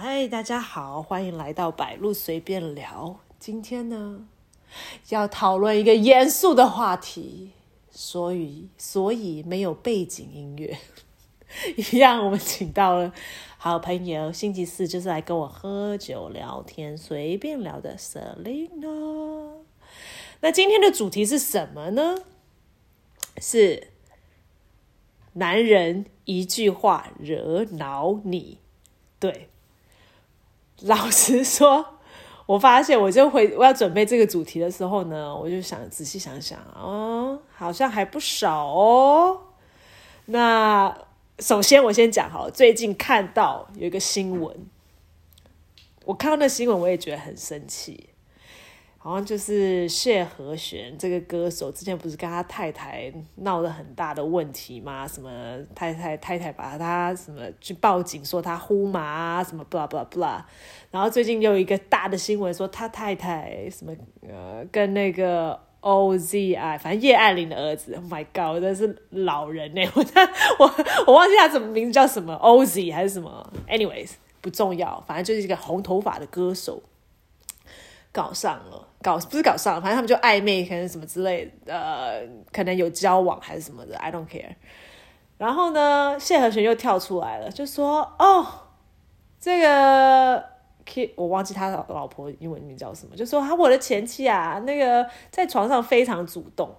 嗨，大家好，欢迎来到百路随便聊。今天呢，要讨论一个严肃的话题，所以所以没有背景音乐。一样，我们请到了好朋友，星期四就是来跟我喝酒聊天、随便聊的 Selina。那今天的主题是什么呢？是男人一句话惹恼你，对。老实说，我发现我就回我要准备这个主题的时候呢，我就想仔细想想，哦，好像还不少哦。那首先我先讲好，最近看到有一个新闻，我看到那新闻我也觉得很生气。好像就是谢和弦这个歌手，之前不是跟他太太闹了很大的问题吗？什么太太太太把他什么去报警说他呼麻，什么 blah blah blah。然后最近又有一个大的新闻说他太太什么呃跟那个 OZI，反正叶爱玲的儿子。Oh my god，真是老人呢！我 我我忘记他什么名字叫什么 OZ 还是什么？Anyways，不重要，反正就是一个红头发的歌手。搞上了，搞不是搞上，反正他们就暧昧，可能什么之类，呃，可能有交往还是什么的，I don't care。然后呢，谢和弦又跳出来了，就说：“哦，这个 K，我忘记他老婆英文名叫什么，就说他我的前妻啊，那个在床上非常主动，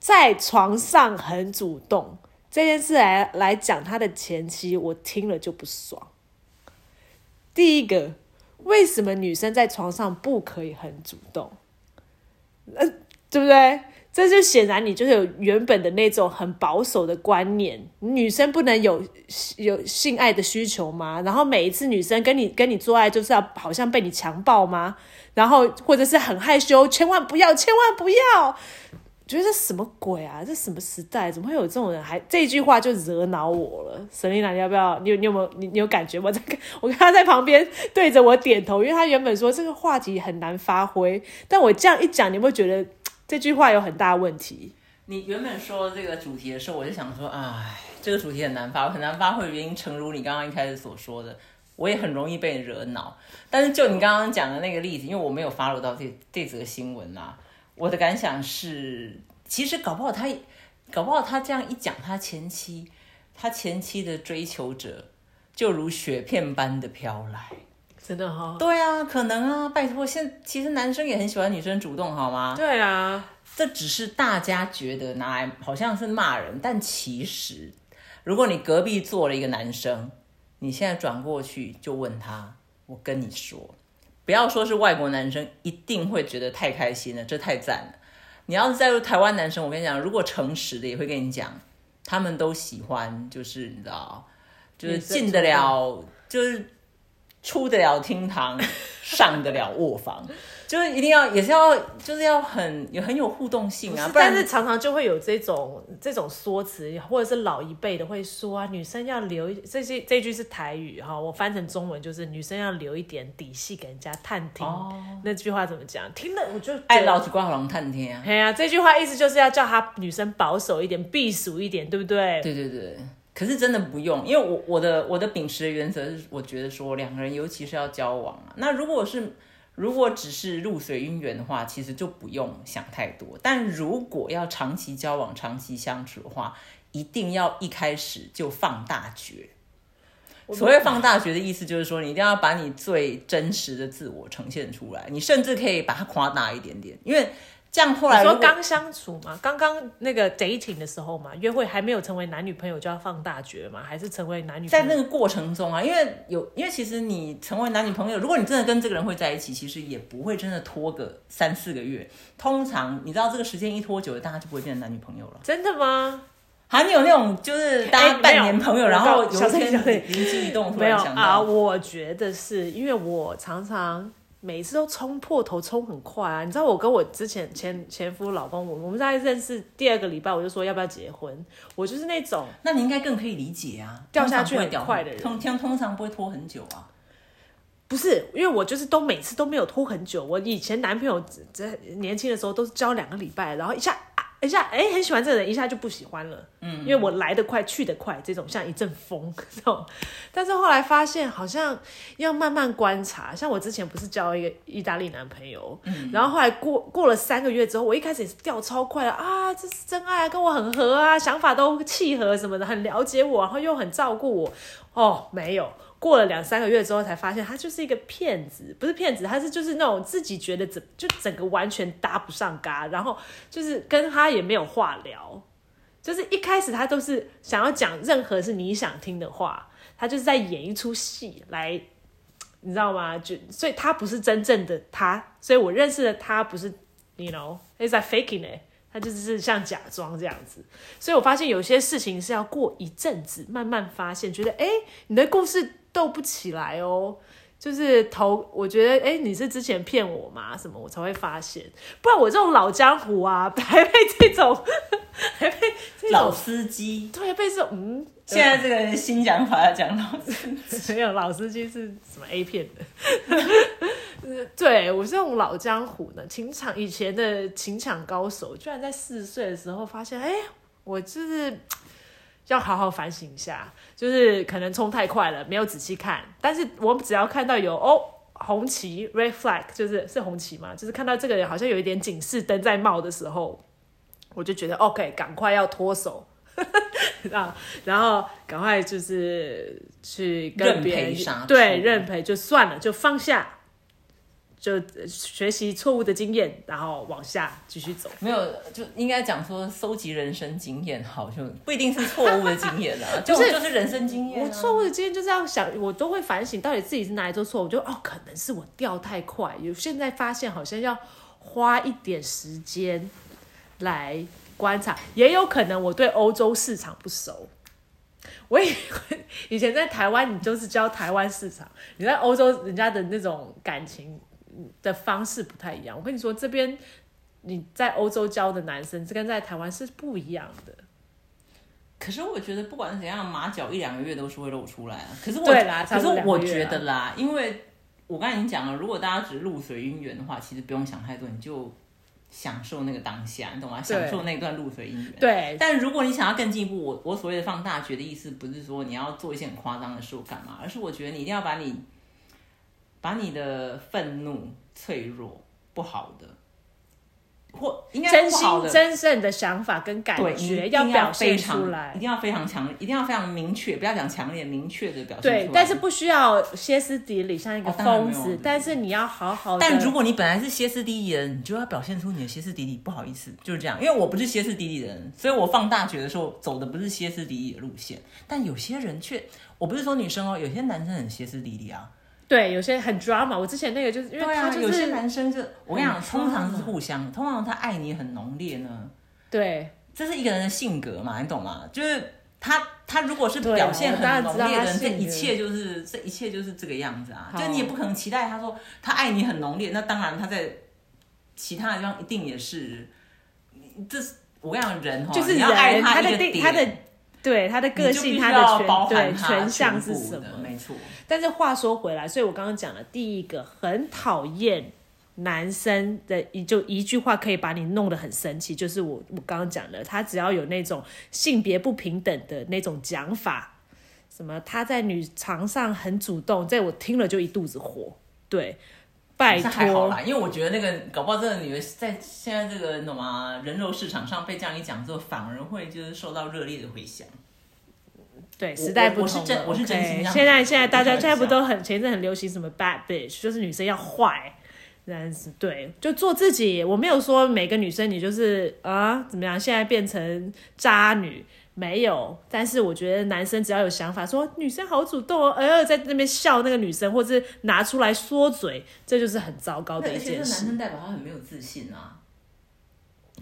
在床上很主动这件事来来讲，他的前妻我听了就不爽。第一个。”为什么女生在床上不可以很主动？呃，对不对？这就显然你就是有原本的那种很保守的观念，女生不能有有性爱的需求吗？然后每一次女生跟你跟你做爱，就是要好像被你强暴吗？然后或者是很害羞，千万不要，千万不要。觉得这什么鬼啊？这什么时代？怎么会有这种人？还这句话就惹恼我了。沈丽娜，你要不要？你有你有没有？你你有感觉吗？这个我看他在旁边对着我点头，因为他原本说这个话题很难发挥，但我这样一讲，你会觉得 这句话有很大问题。你原本说这个主题的时候，我就想说，哎，这个主题很难发，很难发挥的原因，诚如你刚刚一开始所说的，我也很容易被惹恼。但是就你刚刚讲的那个例子，因为我没有发入到这这则新闻啊。我的感想是，其实搞不好他，搞不好他这样一讲，他前妻，他前妻的追求者就如雪片般的飘来，真的哈？对啊，可能啊，拜托，现其实男生也很喜欢女生主动，好吗？对啊，这只是大家觉得拿来好像是骂人，但其实，如果你隔壁坐了一个男生，你现在转过去就问他，我跟你说。不要说是外国男生，一定会觉得太开心了，这太赞了。你要是再入台湾男生，我跟你讲，如果诚实的也会跟你讲，他们都喜欢，就是你知道，就是进得了，就是出得了厅堂，上得了卧房。就是一定要，也是要，就是要很有很有互动性啊。但是常常就会有这种这种说辞，或者是老一辈的会说啊，女生要留这些这句是台语哈，我翻成中文就是女生要留一点底细给人家探听。那句话怎么讲？听了我就爱老子挂龙探听啊。对啊，这句话意思就是要叫她女生保守一点，避暑一点，对不对？对对对。可是真的不用，因为我我的我的秉持的原则是，我觉得说两个人尤其是要交往啊，那如果是。如果只是露水姻缘的话，其实就不用想太多。但如果要长期交往、长期相处的话，一定要一开始就放大觉。所谓放大觉的意思，就是说你一定要把你最真实的自我呈现出来，你甚至可以把它夸大一点点，因为。这样后来说刚相处嘛，刚刚那个 dating 的时候嘛，约会还没有成为男女朋友就要放大绝嘛，还是成为男女朋友？在那个过程中啊，因为有，因为其实你成为男女朋友，如果你真的跟这个人会在一起，其实也不会真的拖个三四个月。通常你知道这个时间一拖久了，大家就不会变成男女朋友了。真的吗？还没有那种就是大家半年朋友，然后有一天灵机一动突然想到啊，我觉得是因为我常常。每次都冲破头，冲很快啊！你知道我跟我之前前前夫老公，我我们在认识第二个礼拜，我就说要不要结婚。我就是那种，那你应该更可以理解啊，掉下去很快的人，通通通常不会拖很久啊。不是，因为我就是都每次都没有拖很久。我以前男朋友在年轻的时候都是交两个礼拜，然后一下啊一下哎很喜欢这个人，一下就不喜欢了，嗯，因为我来得快去得快，这种像一阵风这种。但是后来发现好像要慢慢观察，像我之前不是交一个意大利男朋友，嗯，然后后来过过了三个月之后，我一开始也是掉超快的啊，这是真爱啊，跟我很合啊，想法都契合什么的，很了解我，然后又很照顾我，哦，没有。过了两三个月之后，才发现他就是一个骗子，不是骗子，他是就是那种自己觉得整就整个完全搭不上嘎，然后就是跟他也没有话聊，就是一开始他都是想要讲任何是你想听的话，他就是在演一出戏来，你知道吗？就所以他不是真正的他，所以我认识的他不是，you know，he's like faking it，他就是像假装这样子，所以我发现有些事情是要过一阵子慢慢发现，觉得哎，你的故事。斗不起来哦，就是头，我觉得，哎，你是之前骗我吗？什么，我才会发现，不然我这种老江湖啊，还被这种，还被老司机，对，被这种，嗯，现在这个新讲法要讲老司机，没有老司机是什么 A 片的，对我是这种老江湖呢，情场以前的情场高手，居然在四十岁的时候发现，哎，我就是。要好好反省一下，就是可能冲太快了，没有仔细看。但是我只要看到有哦红旗 （red flag），就是是红旗嘛，就是看到这个人好像有一点警示灯在冒的时候，我就觉得 OK，赶快要脱手 啊，然后赶快就是去跟别人对认赔就算了，就放下。就学习错误的经验，然后往下继续走。没有，就应该讲说，收集人生经验好，就不一定是错误的经验啊，就是就是人生经验。我错误的经验就是要想，我都会反省，到底自己是哪里做错。我就哦，可能是我掉太快。有现在发现，好像要花一点时间来观察，也有可能我对欧洲市场不熟。我以以前在台湾，你就是教台湾市场，你在欧洲，人家的那种感情。的方式不太一样。我跟你说，这边你在欧洲教的男生，这跟在台湾是不一样的。可是我觉得，不管怎样，马脚一两个月都是会露出来啊。可是我，可是我觉得啦，因为我刚才已经讲了，如果大家只是露水姻缘的话，其实不用想太多，你就享受那个当下，你懂吗？享受那段露水姻缘。对。但如果你想要更进一步，我我所谓的放大觉的意思，不是说你要做一些很夸张的事干嘛，而是我觉得你一定要把你。把你的愤怒、脆弱、不好的，或应该真心真正的想法跟感觉要表现出来，一定要非常强，一定要非常明确，不要讲强烈，明确的表现出来。对，但是不需要歇斯底里，像一个疯子。但是你要好好。但如果你本来是歇斯底里的人，你就要表现出你的歇斯底里。不好意思，就是这样，因为我不是歇斯底里的人，所以我放大学的时候走的不是歇斯底里的路线。但有些人却，我不是说女生哦，有些男生很歇斯底里啊。对，有些很 drama。我之前那个就是因为他就是有些男生就我跟你讲，通常是互相，通常他爱你很浓烈呢。对，这是一个人的性格嘛，你懂吗？就是他他如果是表现很浓烈的人，这一切就是这一切就是这个样子啊。就你也不可能期待他说他爱你很浓烈，那当然他在其他的地方一定也是。这是我跟你讲，人就是你要爱他的他的对他的个性，他的全对全相是什么？没错。但是话说回来，所以我刚刚讲了第一个很讨厌男生的一就一句话可以把你弄得很生气，就是我我刚刚讲的，他只要有那种性别不平等的那种讲法，什么他在女床上很主动，在我听了就一肚子火。对，拜托，还好啦，因为我觉得那个搞不好这个女的在现在这个懂吗人肉市场上被这样一讲之后，反而会就是受到热烈的回响。对，时代不同了。我是真心现在现在大家现在不都很前一阵很流行什么 bad bitch，就是女生要坏，但是对，就做自己。我没有说每个女生你就是啊怎么样，现在变成渣女没有。但是我觉得男生只要有想法，说女生好主动哦，呃，在那边笑那个女生，或者是拿出来说嘴，这就是很糟糕的一件事。男生代表他很没有自信啊。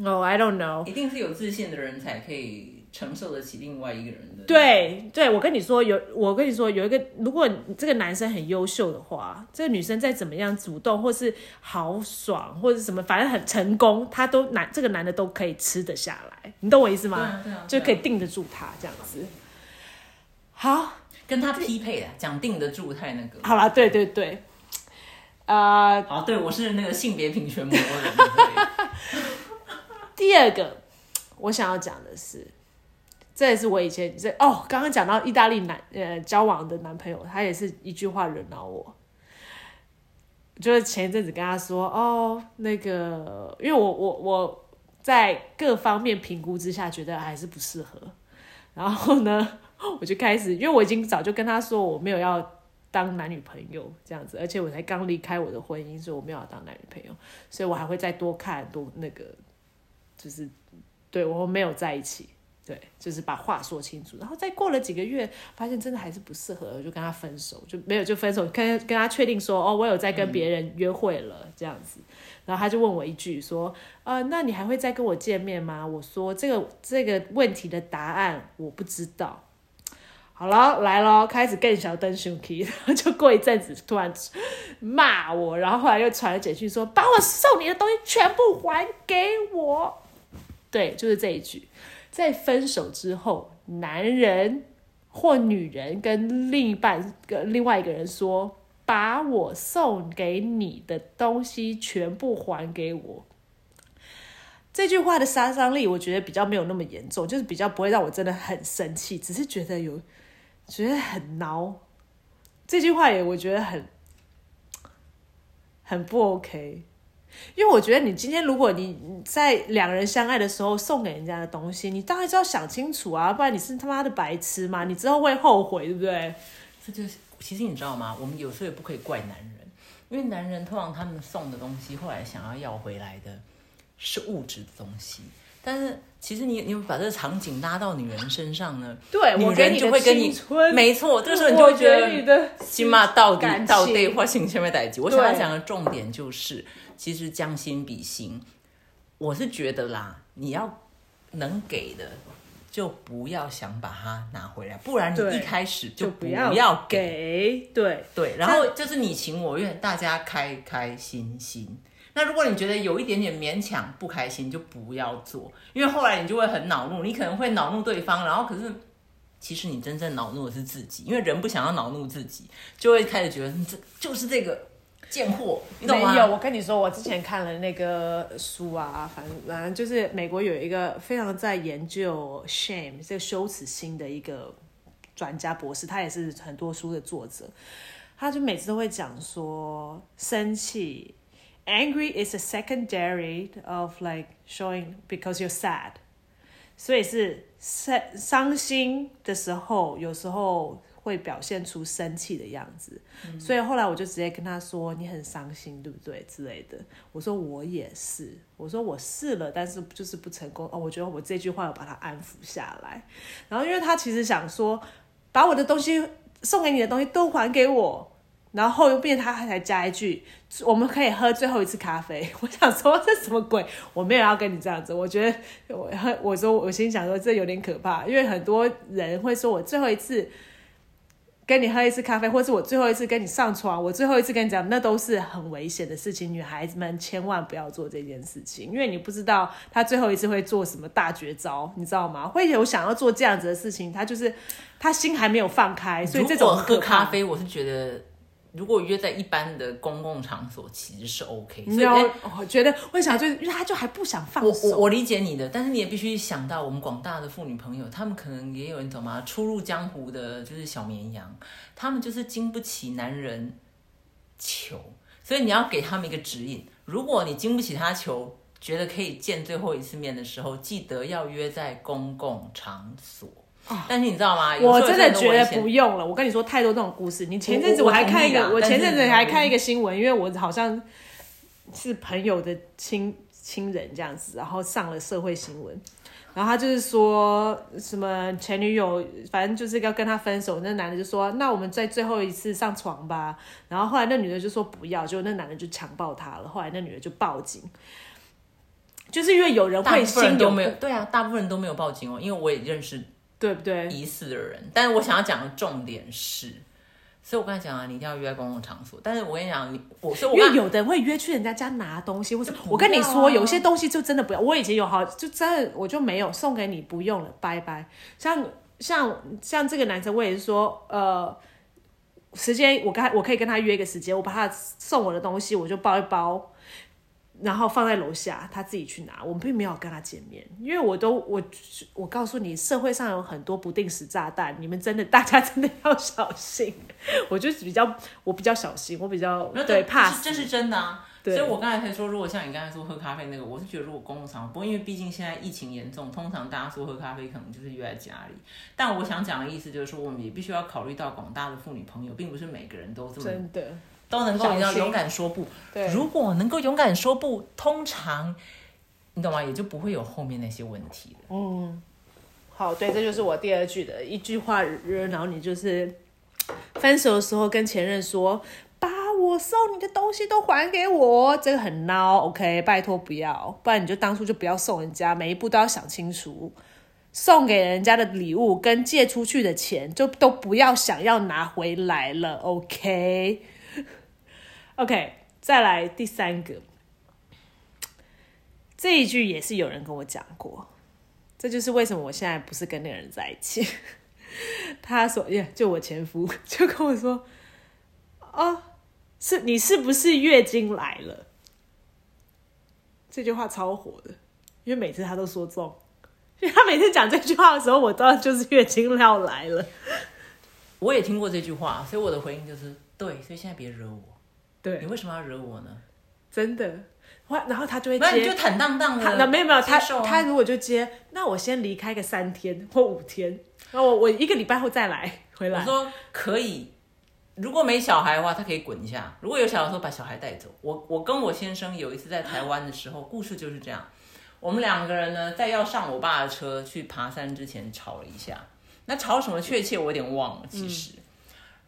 Oh, I don't know。一定是有自信的人才可以。承受得起另外一个人的对对，我跟你说有，我跟你说有一个，如果这个男生很优秀的话，这个女生再怎么样主动，或是豪爽，或者什么，反正很成功，他都男这个男的都可以吃得下来，你懂我意思吗？对啊，就可以定得住他这样子。好，跟他匹配的，讲定得住太那个。好了，对对对，啊，好，对我是那个性别平权魔人。第二个。我想要讲的是，这也是我以前这哦，刚刚讲到意大利男呃交往的男朋友，他也是一句话惹恼我。就是前一阵子跟他说哦，那个，因为我我我在各方面评估之下，觉得还是不适合。然后呢，我就开始，因为我已经早就跟他说我没有要当男女朋友这样子，而且我才刚离开我的婚姻，所以我没有要当男女朋友，所以我还会再多看多那个，就是对我们没有在一起。对，就是把话说清楚，然后再过了几个月，发现真的还是不适合，我就跟他分手，就没有就分手，跟跟他确定说，哦，我有在跟别人约会了这样子，然后他就问我一句说，呃，那你还会再跟我见面吗？我说这个这个问题的答案我不知道。好了，来了，开始更小灯 s h 然后就过一阵子突然骂我，然后后来又传了简讯说，把我送你的东西全部还给我。对，就是这一句。在分手之后，男人或女人跟另一半、跟另外一个人说：“把我送给你的东西全部还给我。”这句话的杀伤力，我觉得比较没有那么严重，就是比较不会让我真的很生气，只是觉得有觉得很挠。这句话也我觉得很很不 OK。因为我觉得你今天如果你在两人相爱的时候送给人家的东西，你当然就要想清楚啊，不然你是他妈的白痴嘛，你之后会后悔，对不对？这就是其实你知道吗？我们有时候也不可以怪男人，因为男人通常他们送的东西，后来想要要回来的是物质的东西。但是其实你你把这个场景拉到女人身上呢？对，女人就会跟你没错，这个时候你就会觉得起码到底到底花心前面代级。我想要讲的重点就是。其实将心比心，我是觉得啦，你要能给的，就不要想把它拿回来，不然你一开始就不要给。对对，然后就是你情我愿，大家开开心心。那如果你觉得有一点点勉强不开心，就不要做，因为后来你就会很恼怒，你可能会恼怒对方，然后可是其实你真正恼怒的是自己，因为人不想要恼怒自己，就会开始觉得这就是这个。贱货，没有。我跟你说，我之前看了那个书啊，反正反正就是美国有一个非常在研究 shame 这个羞耻心的一个专家博士，他也是很多书的作者。他就每次都会讲说，生气，angry is a secondary of like showing because you're sad，所以是伤伤心的时候，有时候。会表现出生气的样子，所以后来我就直接跟他说：“你很伤心，对不对？”之类的。我说：“我也是。”我说：“我试了，但是就是不成功。”哦，我觉得我这句话要把他安抚下来。然后，因为他其实想说，把我的东西送给你的东西都还给我。然后又变他还加一句：“我们可以喝最后一次咖啡。”我想说这什么鬼？我没有要跟你这样子。我觉得我我说我心想说这有点可怕，因为很多人会说我最后一次。跟你喝一次咖啡，或是我最后一次跟你上床，我最后一次跟你讲，那都是很危险的事情。女孩子们千万不要做这件事情，因为你不知道他最后一次会做什么大绝招，你知道吗？会有想要做这样子的事情，他就是他心还没有放开，所以这种喝咖啡，我是觉得。如果约在一般的公共场所，其实是 OK。所以我觉得为啥？就是因为他就还不想放手。我我我理解你的，但是你也必须想到我们广大的妇女朋友，他们可能也有人懂吗？初入江湖的就是小绵羊，他们就是经不起男人求，所以你要给他们一个指引。如果你经不起他求，觉得可以见最后一次面的时候，记得要约在公共场所。但是你知道吗？我真的觉得不用了。我跟你说太多这种故事。你前阵子我还看一个，我前阵子还看一个新闻，因为我好像是朋友的亲亲人这样子，然后上了社会新闻，然后他就是说什么前女友，反正就是要跟他分手，那男的就说那我们再最后一次上床吧，然后后来那女的就说不要，就那男的就强暴她了，后来那女的就报警，就是因为有人会心都没有，对啊，大部分人都没有报警哦，因为我也认识。对不对？疑似的人，但是我想要讲的重点是，所以我刚才讲啊，你一定要约在公共场所。但是我跟你讲，你我说，因为有的人会约去人家家拿东西，或者我跟你说，有些东西就真的不要。我以前有好，就真的我就没有送给你，不用了，拜拜。像像像这个男生，我也是说，呃，时间我跟他我可以跟他约一个时间，我把他送我的东西，我就包一包。然后放在楼下，他自己去拿。我们并没有跟他见面，因为我都我我告诉你，社会上有很多不定时炸弹，你们真的大家真的要小心。我就是比较我比较小心，我比较那对怕这是真的啊。对所以我刚才才说，如果像你刚才说喝咖啡那个，我是觉得如果公共场合，不过因为毕竟现在疫情严重，通常大家说喝咖啡可能就是约在家里。但我想讲的意思就是说，我们也必须要考虑到广大的妇女朋友，并不是每个人都这么真的都能够你知道小心勇敢说不。对如果能够勇敢说不，通常你懂吗？也就不会有后面那些问题了。嗯，好，对，这就是我第二句的一句话，然后你就是分手的时候跟前任说，把我送你的东西都还给我，这个很孬，OK，拜托不要，不然你就当初就不要送人家，每一步都要想清楚。送给人家的礼物跟借出去的钱，就都不要想要拿回来了 OK，、再来第三个，这一句也是有人跟我讲过，这就是为什么我现在不是跟那个人在一起。他说：“耶，就我前夫 就跟我说，哦，是你是不是月经来了？”这句话超火的，因为每次他都说中，因为他每次讲这句话的时候，我知道就是月经要来了。我也听过这句话，所以我的回应就是对，所以现在别惹我。对你，为什么要惹我呢？真的。哇然后他就会接那你就坦荡荡他的。那没有没有，他他如果就接，那我先离开个三天或五天，然后我我一个礼拜后再来回来。我说可以，如果没小孩的话，他可以滚一下；如果有小孩，说把小孩带走。我我跟我先生有一次在台湾的时候，故事就是这样。我们两个人呢，在要上我爸的车去爬山之前吵了一下。那吵什么确切我有点忘了，其实。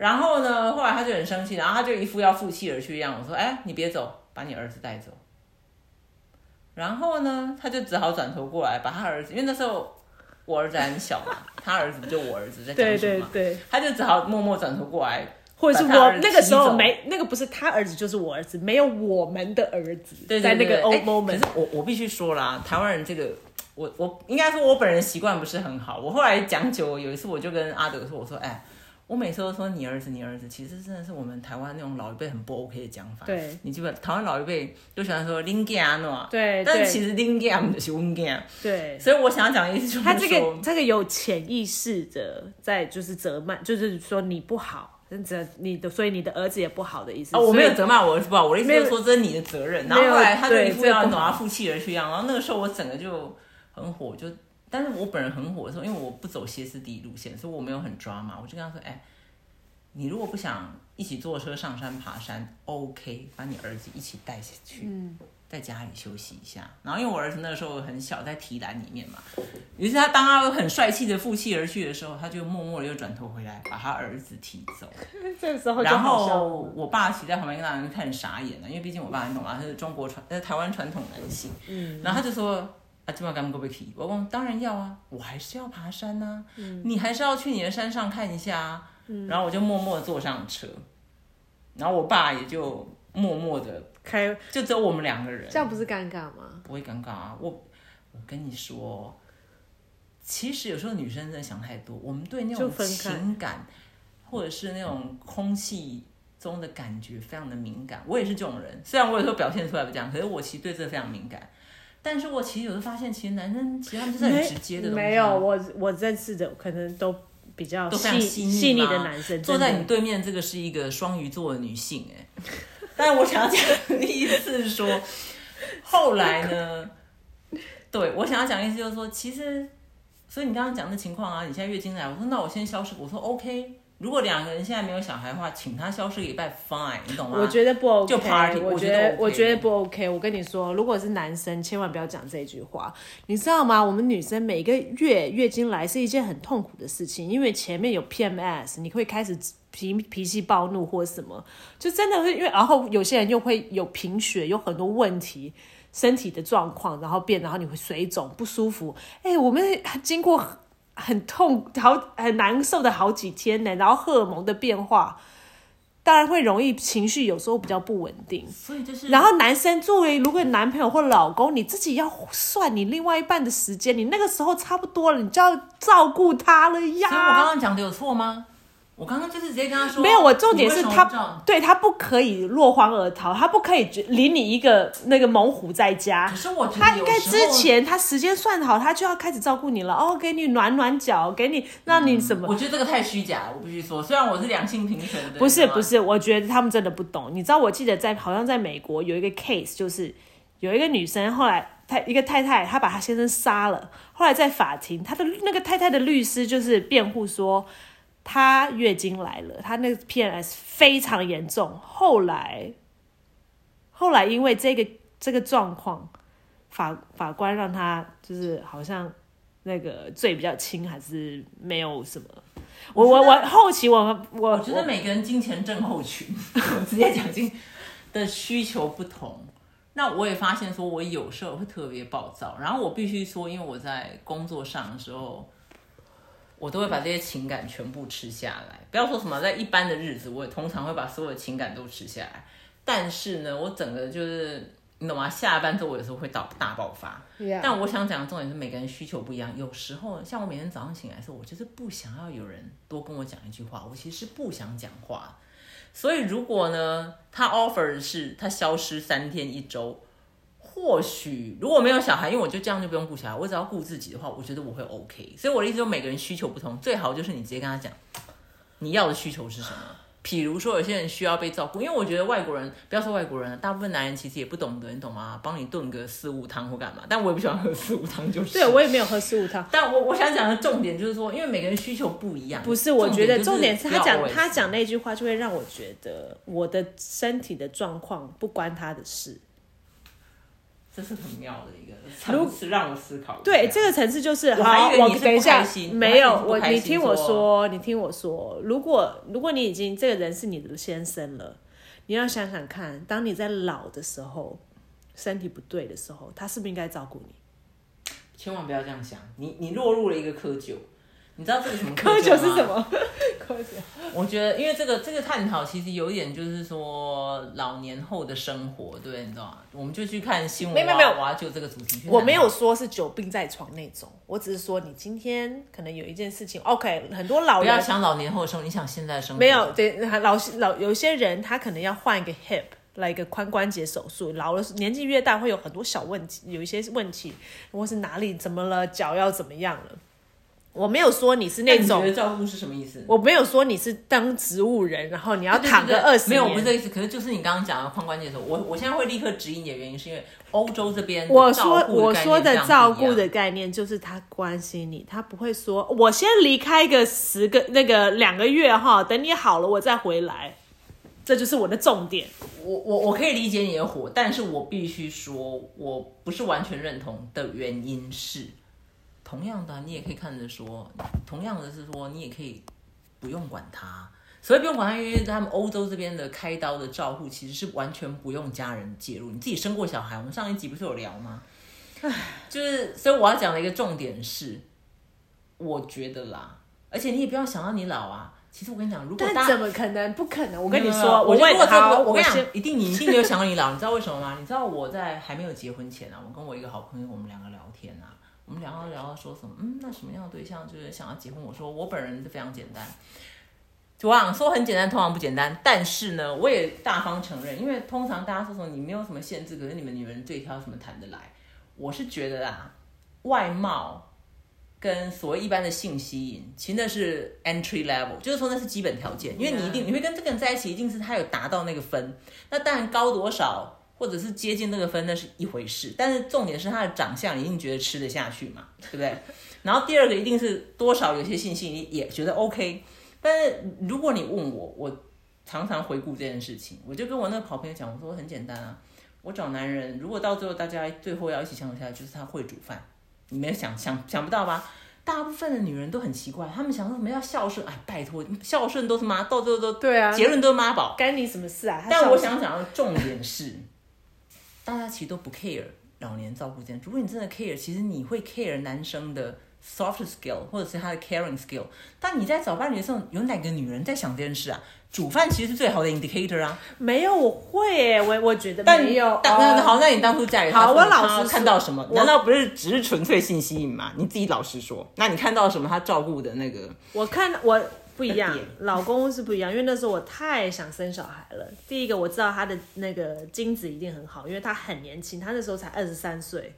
然后呢，后来他就很生气，然后他就一副要负气而去一样。我说：“哎，你别走，把你儿子带走。”然后呢，他就只好转头过来，把他儿子，因为那时候我儿子还很小嘛，他儿子不就我儿子在讲对什么嘛，对对，他就只好默默转头过来，或者是我那个时候没那个不是他儿子就是我儿子，没有我们的儿子对对在那个 moment 可是我我必须说啦，台湾人这个，我我应该说我本人习惯不是很好。我后来讲久，有一次我就跟阿德说，我说，哎，我每次都说你儿子你儿子，其实真的是我们台湾那种老一辈很不 OK 的讲法。对，你记不？台湾老一辈都喜欢说林家喏，对对但是其实林家就是温家，对。所以我想讲的意思就是他这个，这个有潜意识的在就是责骂，就是说你不好，责你的，所以你的儿子也不好的意思。哦，我没有责骂我儿子不好，我的意思就是没说这是你的责任。然后后来他就对一副要这不好拿负气而去一样，然后那个时候我整个就很火，就但是我本人很火的时候，因为我不走歇斯底里路线，所以我没有很抓嘛，我就跟他说，哎，你如果不想一起坐车上山爬山，OK，把你儿子一起带下去，嗯在家里休息一下。然后因为我儿子那个时候很小，在提篮里面嘛，于是他当他很帅气的负气而去的时候，他就默默的又转头回来，把他儿子提走。这个时候然后我爸骑在旁边，跟大人看傻眼了，因为毕竟我爸你懂吗？他是中国传，呃台湾传统男性。嗯，然后他就说：“啊，今晚干不不骑？”我问：“当然要啊，我还是要爬山呐、嗯你还是要去你的山上看一下啊。然后我就默默地坐上车，然后我爸也就默默的，开就只有我们两个人，这样不是尴尬吗？不会尴尬啊。我我跟你说，其实有时候女生真的想太多，我们对那种情感或者是那种空气中的感觉非常的敏感。我也是这种人，虽然我有时候表现出来不这样，可是我其实对这非常敏感。但是我其实有时候发现，其实男生其实他们就是很直接的东西啊。没有，我我认识的可能都比较都细细腻细腻的男生，坐在你对面这个是一个双鱼座的女性、哎，但我想要讲的意思是说，后来呢，对我想要讲的意思就是说，其实，所以你刚刚讲的情况啊，你现在月经来，我说那我先消失，我说 OK，如果两个人现在没有小孩的话，请他消失一个礼拜，fine，你懂吗？我觉得不 OK，就 party，我我觉得我觉得不 OK。我跟你说，如果是男生，千万不要讲这句话，你知道吗？我们女生每个月月经来是一件很痛苦的事情，因为前面有 PMS，你会开始脾脾气暴怒或什么，就真的会因为，然后有些人又会有贫血，有很多问题。身体的状况，然后变，然后你会水肿不舒服。哎、我们经过很很痛、好很难受的好几天呢，然后荷尔蒙的变化，当然会容易情绪有时候比较不稳定。所以就是，然后男生作为如果男朋友或老公，你自己要算你另外一半的时间，你那个时候差不多了，你就要照顾他了所以我刚呀。刚讲的有错吗？我刚刚就是直接跟他说，没有，我重点是他对他不可以落荒而逃，他不可以领你一个那个猛虎在家。可是我他应该之前他时间算好，他就要开始照顾你了。哦，给你暖暖脚，给你让你什么？我觉得这个太虚假了，我必须说，虽然我是两性平权的，不是不，是，我觉得他们真的不懂。你知道，我记得在好像在美国有一个 case，就是有一个女生后来她一个太太，她把她先生杀了，后来在法庭，她的那个太太的律师就是辩护说，她月经来了，她那个 PMS 非常严重，后来后来因为这个这个状况，法法官让她就是好像那个罪比较轻，还是没有什么。我我我后期我我我觉得每个人金钱症候群，我直接讲金的需求不同。那我也发现说，我有时候会特别暴躁，然后我必须说，因为我在工作上的时候，我都会把这些情感全部吃下来。不要说什么在一般的日子，我也通常会把所有的情感都吃下来。但是呢，我整个就是你懂吗？下班之后，我有时候会大大爆发。但我想讲的重点是每个人需求不一样。有时候像我每天早上醒来的时候，我就是不想要有人多跟我讲一句话，我其实是不想讲话。所以如果呢，他 offer 的是他消失三天一周，或许如果没有小孩，因为我就这样就不用顾小孩，我只要顾自己的话，我觉得我会 OK。所以我的意思就是每个人需求不同，最好就是你直接跟他讲你要的需求是什么。譬如说，有些人需要被照顾，因为我觉得外国人，不要说外国人了，大部分男人其实也不懂得，你懂吗？帮你炖个四物汤或干嘛？但我也不喜欢喝四物汤，就是。对我也没有喝四物汤。但我我想讲的重点就是说，因为每个人需求不一样。不是，我觉得重点是他讲他讲那句话，就会让我觉得我的身体的状况不关他的事。这是很妙的一个层次，让我思考。对，这个层次就是好。以为你是不我等一下没有我，你听我说说，你听我说，如果如果你已经这个人是你的先生了，你要想想看，当你在老的时候，身体不对的时候，他是不是应该照顾你？千万不要这样想，你你落入了一个窠臼。你知道这个什么喝窠臼吗酒是什？么？喝酒。我觉得，因为这个这个探讨其实有一点就是说老年后的生活，对？你知道吗？我们就去看新闻，没有没有我要就这个主题。我没有说是久病在床那种，我只是说你今天可能有一件事情，OK，很多老人不要想老年后的生活，你想现在的生活。没有，对，老老有些人他可能要换一个 hip，来一个髋关节手术。老了年纪越大，会有很多小问题，有一些问题，或是哪里怎么了，脚要怎么样了。我没有说你是那种你觉得种，照顾是什么意思？我没有说你是当植物人，然后你要躺个对二十年。没有，我不是这个意思。可是就是你刚刚讲的髋关节的时候，我我现在会立刻指引你的原因，是因为欧洲这边我说我说的照顾的概念就是他关心你，他不会说我先离开个十个那个两个月哈，等你好了我再回来，这就是我的重点。我我我可以理解你的火，但是我必须说，我不是完全认同的原因是，同样的，你也可以看着说，同样的是说，你也可以不用管他。所以不用管他，因为他们欧洲这边的开刀的照护其实是完全不用家人介入。你自己生过小孩，我们上一集不是有聊吗？就是，所以我要讲的一个重点是，我觉得啦，而且你也不要想到你老啊。其实我跟你讲，如果但怎么可能？不可能！我跟你说，我问如果这个好，我跟你先讲，一定你一定没有想到你老，你知道为什么吗？你知道我在还没有结婚前啊，我跟我一个好朋友，我们两个聊天啊，我们聊到聊到说什么，嗯，那什么样的对象就是想要结婚？我说我本人是非常简单，我想说很简单，通常不简单，但是呢，我也大方承认，因为通常大家说什么你没有什么限制，可是你们女人最挑什么谈得来？我是觉得啊，外貌。跟所谓一般的性吸引，其实那是 entry level，就是说那是基本条件，因为你一定你会跟这个人在一起，一定是他有达到那个分。那当然高多少或者是接近那个分，那是一回事。但是重点是他的长相，你一定觉得吃得下去嘛，对不对？然后第二个一定是多少有些信心，你，也觉得 OK。但是如果你问我，我常常回顾这件事情，我就跟我那个好朋友讲，我说很简单啊，我找男人，如果到最后大家最后要一起相处下来，就是他会煮饭。你没有想想想不到吧？大部分的女人都很奇怪，她们想说什么要孝顺，哎，拜托，孝顺都是妈，到最后都对啊，结论都是妈宝。干你什么事啊？但我想想重点是，大家其实都不 care 老年照顾这件。如果你真的 care，其实你会 care 男生的 soft skill 或者是他的 caring skill。但你在找伴侣的时候，有哪个女人在想这件事啊？煮饭其实是最好的 indicator 啊。没有，我会耶，我我觉得但没有。但哦那好，那你当初嫁给他的时候，好我老你看到实说看到什么？我难道不是只是纯粹性吸引吗？你自己老实说，那你看到什么？他照顾的那个，我看我不一样，老公是不一样，因为那时候我太想生小孩了。第一个我知道他的那个精子一定很好，因为他很年轻，他那时候才二十三岁，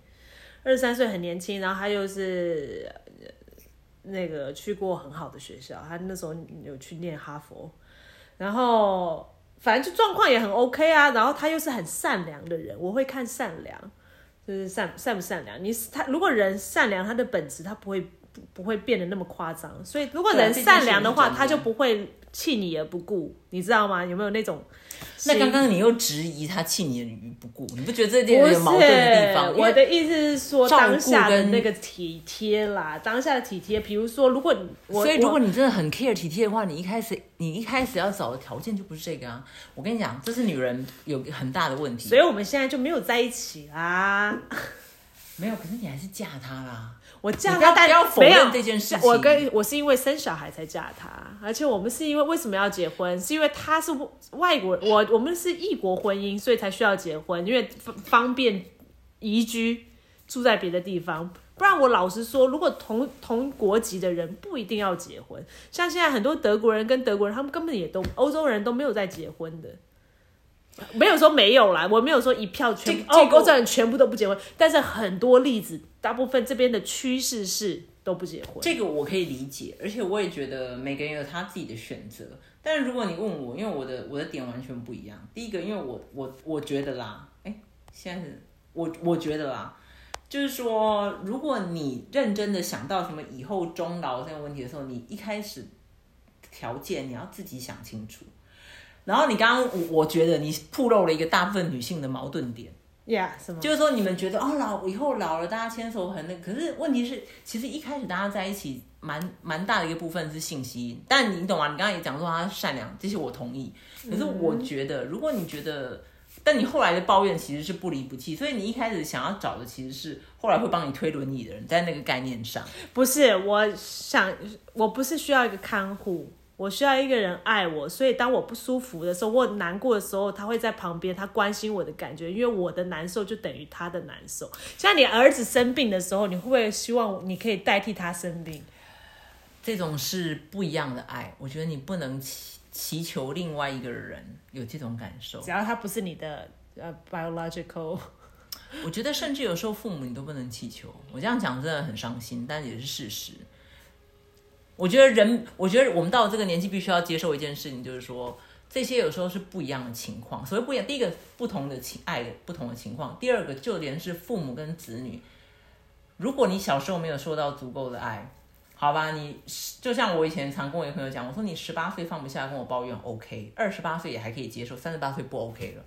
二十三岁很年轻，然后他又是呃那个去过很好的学校，他那时候有去念哈佛，然后反正就状况也很 OK 啊，然后他又是很善良的人，我会看善良，就是善善不善良。你他如果人善良，他的本质他不会不不会变得那么夸张，所以如果人善良的话，他就不会弃你而不顾，你知道吗？有没有那种？那刚刚你又质疑他弃你于不顾，你不觉得这点有矛盾的地方？我的意思是说，当下的那个体贴啦，当下的体贴，比如说，如果我所以如果你真的很 care 体贴的话，你一开始你一开始要找的条件就不是这个啊！我跟你讲，这是女人有很大的问题。所以我们现在就没有在一起啦。没有，可是你还是嫁他啦。我嫁他，但不要否认这件事情我跟我是因为生小孩才嫁他，而且我们是因为为什么要结婚？是因为他是外国人，我我们是异国婚姻，所以才需要结婚，因为方方便移居，住在别的地方。不然我老实说，如果同同国籍的人不一定要结婚，像现在很多德国人跟德国人，他们根本也都欧洲人都没有在结婚的。没有说没有啦，我没有说一票全哦，这这个欧洲人全部都不结婚，但是很多例子，大部分这边的趋势是都不结婚。这个我可以理解，而且我也觉得每个人有他自己的选择。但是如果你问我，因为我的我的点完全不一样。第一个，因为我我我觉得啦，哎，现在是我我觉得啦，就是说，如果你认真的想到什么以后终老这个问题的时候，你一开始条件你要自己想清楚。然后你刚刚我我觉得你暴露了一个大部分女性的矛盾点。呀什么？就是说，你们觉得哦老以后老了，大家牵手很那，可是问题是，其实一开始大家在一起，蛮蛮大的一个部分是性吸引。但你懂吗？你刚刚也讲说他善良，这些我同意。可是我觉得，如果你觉得，但你后来的抱怨其实是不离不弃，所以你一开始想要找的其实是后来会帮你推轮椅的人，在那个概念上。不是，我想我不是需要一个看护，我需要一个人爱我。所以当我不舒服的时候，我难过的时候，他会在旁边，他关心我的感觉，因为我的难受就等于他的难受。像你儿子生病的时候，你会不会希望你可以代替他生病？这种是不一样的爱，我觉得你不能祈祈求另外一个人有这种感受。只要他不是你的呃 biological，我觉得甚至有时候父母你都不能祈求。我这样讲真的很伤心，但也是事实。我觉得人，我觉得我们到了这个年纪，必须要接受一件事情，就是说这些有时候是不一样的情况。所谓不一样，第一个不同的情爱的不同的情况，第二个就连是父母跟子女，如果你小时候没有受到足够的爱，好吧，你就像我以前常跟我一朋友讲，我说你十八岁放不下跟我抱怨 OK，二十八岁也还可以接受，三十八岁不 OK 了。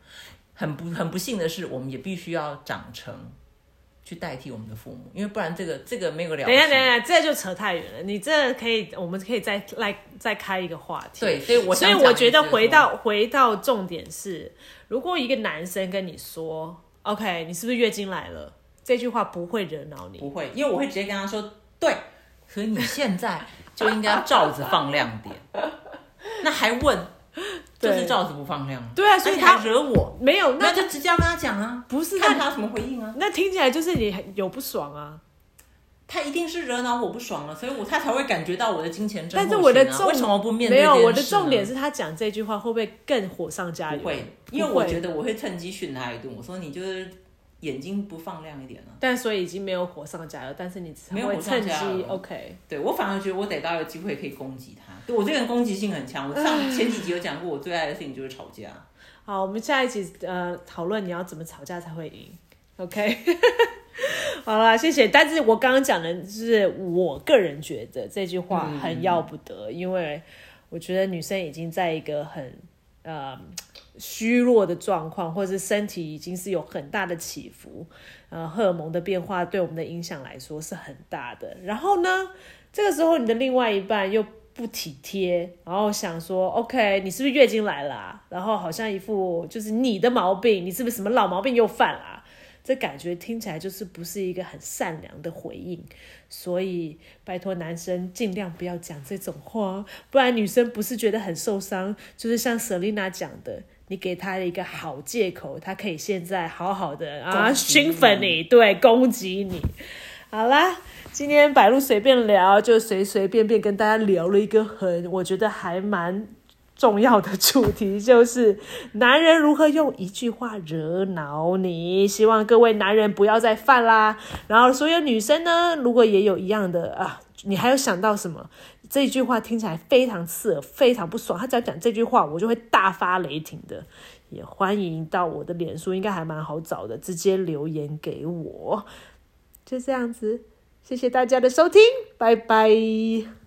很不很不幸的是，我们也必须要长成去代替我们的父母，因为不然这个这个没有个了。等一下，等一下，这就扯太远了。你这可以，我们可以再来再开一个话题。对，所以我所以我觉得回到回到重点是，如果一个男生跟你说 “OK，你是不是月经来了”，这句话不会惹恼你。不会，因为我会直接跟他说，对，可是你现在就应该照着放亮点，那还问，就是罩子不放亮，对啊所以他惹我，没有，那那就直接跟他讲啊，不是那看他什么回应啊，那听起来就是你有不爽啊。他一定是惹恼我不爽了，所以我他才会感觉到我的金钱真、但是我的重为什么不面对没有，我的重点是他讲这句话会不会更火上加油？不会，因为我觉得我会趁机训他一顿，我说你就是眼睛不放亮一点了、但所以已经没有火上加油，但是你会没有火上趁机加油 OK。对我反而觉得我得到一个机会可以攻击他。对我这个人攻击性很强，我上前几集有讲过，我最爱的事情就是吵架。好，我们下一集呃讨论你要怎么吵架才会赢，OK？好啦，谢谢。但是我刚刚讲的是我个人觉得这句话很要不得，因为我觉得女生已经在一个很呃虚弱的状况，或是身体已经是有很大的起伏，呃，荷尔蒙的变化对我们的影响来说是很大的。然后呢，这个时候你的另外一半又不体贴，然后想说，OK，你是不是月经来了、然后好像一副就是你的毛病，你是不是什么老毛病又犯了、这感觉听起来就是不是一个很善良的回应，所以拜托男生尽量不要讲这种话，不然女生不是觉得很受伤，就是像 Selina 讲的，你给他一个好借口，他可以现在好好的啊攻击熏粉你，对，攻击你。好啦，今天百露随便聊，就随随便便跟大家聊了一个很，我觉得还蛮重要的主题，就是男人如何用一句话惹恼你。希望各位男人不要再犯啦。然后所有女生呢，如果也有一样的啊，你还有想到什么？这句话听起来非常刺耳，非常不爽。他只要讲这句话，我就会大发雷霆的。也欢迎到我的脸书，应该还蛮好找的，直接留言给我。就这样子，谢谢大家的收听，拜拜。